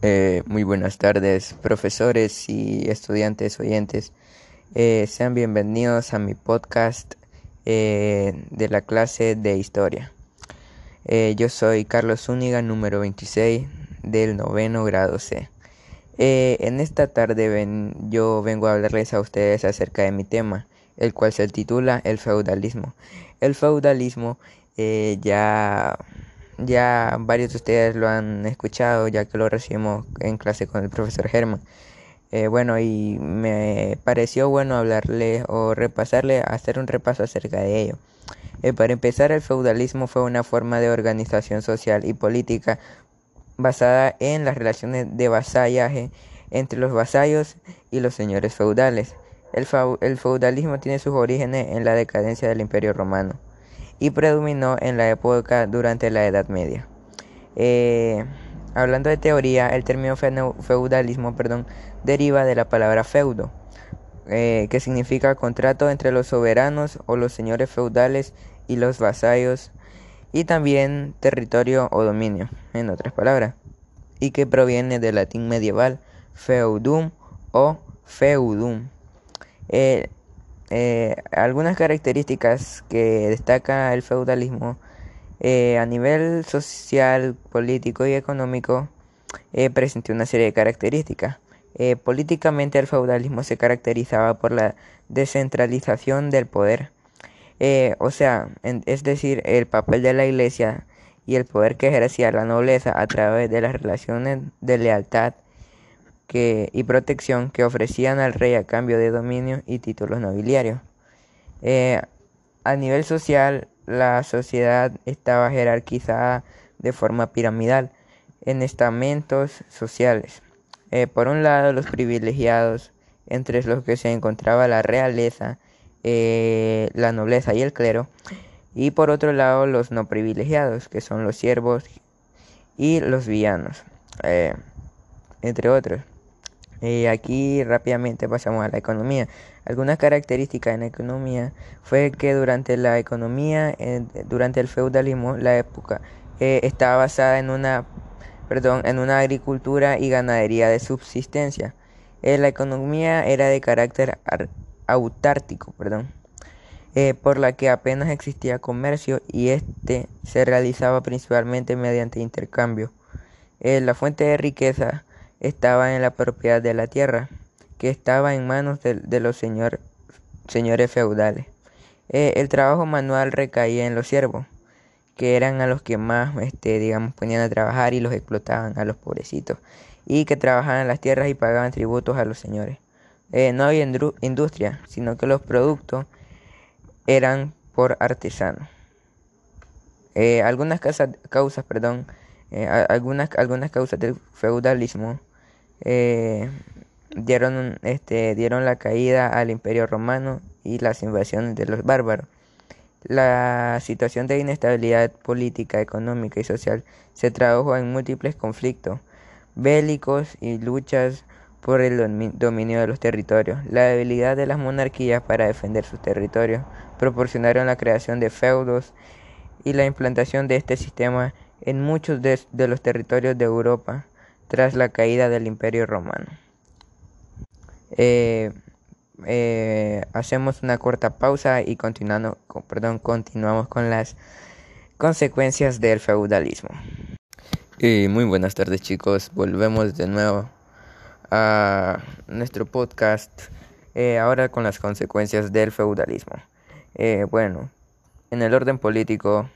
Eh, muy buenas tardes, profesores y estudiantes oyentes. Eh, sean bienvenidos a mi podcast eh, de la clase de historia. yo soy Carlos Zúñiga, número 26 del noveno grado C. en esta tarde ven, yo vengo a hablarles a ustedes acerca de mi tema, el cual se titula El feudalismo. El feudalismo ya ya varios de ustedes lo han escuchado ya que lo recibimos en clase con el profesor Germán. Eh, bueno, y me pareció bueno hablarle o repasarle, hacer un repaso acerca de ello. Eh, para empezar, el feudalismo fue una forma de organización social y política basada en las relaciones de vasallaje entre los vasallos y los señores feudales. El, el feudalismo tiene sus orígenes en la decadencia del Imperio Romano y predominó en la época durante la Edad Media. Eh, hablando de teoría, el término feudalismo perdón, deriva de la palabra feudo, eh, que significa contrato entre los soberanos o los señores feudales y los vasallos, y también territorio o dominio, en otras palabras, y que proviene del latín medieval feudum o feudum. Eh, eh, algunas características que destaca el feudalismo eh, a nivel social, político y económico eh, presentó una serie de características. políticamente el feudalismo se caracterizaba por la descentralización del poder, o sea, es decir, el papel de la iglesia y el poder que ejercía la nobleza a través de las relaciones de lealtad y protección que ofrecían al rey a cambio de dominio y títulos nobiliarios. Eh, a nivel social, la sociedad estaba jerarquizada de forma piramidal en estamentos sociales. Eh, por un lado, los privilegiados, entre los que se encontraba la realeza, eh, la nobleza y el clero, y por otro lado, los no privilegiados, que son los siervos y los villanos, entre otros. Y aquí rápidamente pasamos a la economía. Algunas características en la economía fue que durante la economía, durante el feudalismo, la época eh, estaba basada en una, perdón, en una agricultura y ganadería de subsistencia. Eh, la economía era de carácter autártico, perdón, eh, por la que apenas existía comercio y este se realizaba principalmente mediante intercambio. la fuente de riqueza estaba en la propiedad de la tierra, que estaba en manos de, los señores feudales. Eh, el trabajo manual recaía en los siervos, que eran a los que más, este, digamos, ponían a trabajar y los explotaban a los pobrecitos, y que trabajaban las tierras y pagaban tributos a los señores. Eh, no había industria, sino que los productos eran por artesanos. Eh, algunas causas, perdón, algunas, algunas causas del feudalismo eh, dieron, este, dieron la caída al imperio romano y las invasiones de los bárbaros. La situación de inestabilidad política, económica y social se tradujo en múltiples conflictos bélicos y luchas por el dominio de los territorios. La debilidad de las monarquías para defender sus territorios proporcionaron la creación de feudos y la implantación de este sistema en muchos de los territorios de Europa tras la caída del Imperio Romano. Eh, eh, hacemos una corta pausa y continuando, perdón, continuamos con las consecuencias del feudalismo. Y muy buenas tardes chicos, volvemos de nuevo a nuestro podcast, eh, ahora con las consecuencias del feudalismo. bueno, en el orden político,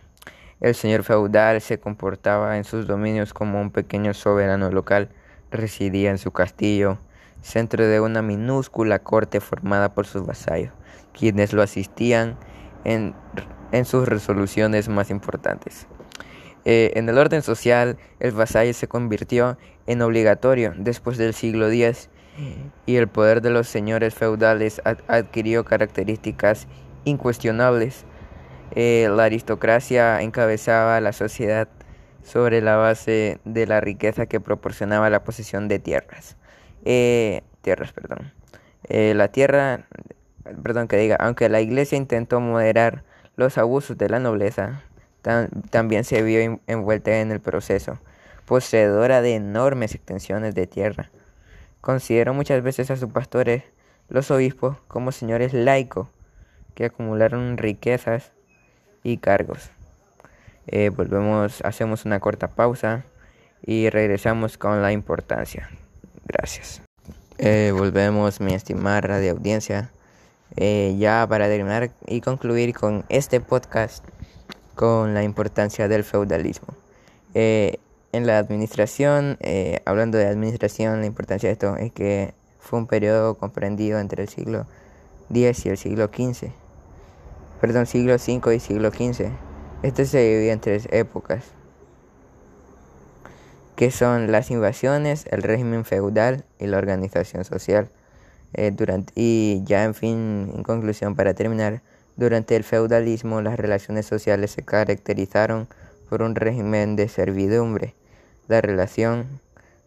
el señor feudal se comportaba en sus dominios como un pequeño soberano local, residía en su castillo, centro de una minúscula corte formada por sus vasallos, quienes lo asistían en, sus resoluciones más importantes. Eh, en el orden social, el vasallo se convirtió en obligatorio después del siglo X y el poder de los señores feudales adquirió características incuestionables eh, la aristocracia encabezaba la sociedad sobre la base de la riqueza que proporcionaba la posesión de tierras. Eh, tierras, perdón. Eh, la tierra, perdón que diga, aunque la iglesia intentó moderar los abusos de la nobleza, también se vio envuelta en el proceso, poseedora de enormes extensiones de tierra. Consideró muchas veces a sus pastores, los obispos, como señores laicos que acumularon riquezas y cargos. Eh, volvemos, hacemos una corta pausa y regresamos con la importancia. Gracias. Eh, volvemos, mi estimada radio audiencia. Eh, ya para terminar y concluir con este podcast con la importancia del feudalismo. en la administración, hablando de administración, la importancia de esto es que fue un periodo comprendido entre el siglo X y el siglo XV. Perdón, siglo V y siglo XV este se divide en tres épocas, que son las invasiones, el régimen feudal y la organización social. Eh, durante, y ya en fin, en conclusión, para terminar, durante el feudalismo las relaciones sociales se caracterizaron por un régimen de servidumbre. La relación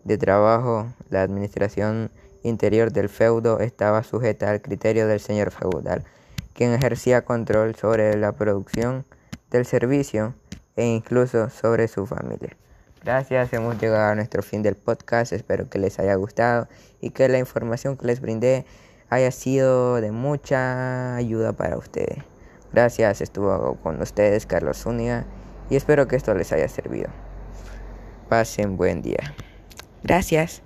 de trabajo, la administración interior del feudo estaba sujeta al criterio del señor feudal, quien ejercía control sobre la producción del servicio e incluso sobre su familia. Gracias, hemos llegado a nuestro fin del podcast, espero que les haya gustado y que la información que les brindé haya sido de mucha ayuda para ustedes. Gracias, estuvo con ustedes Carlos Zúñiga y espero que esto les haya servido. Pasen buen día. Gracias.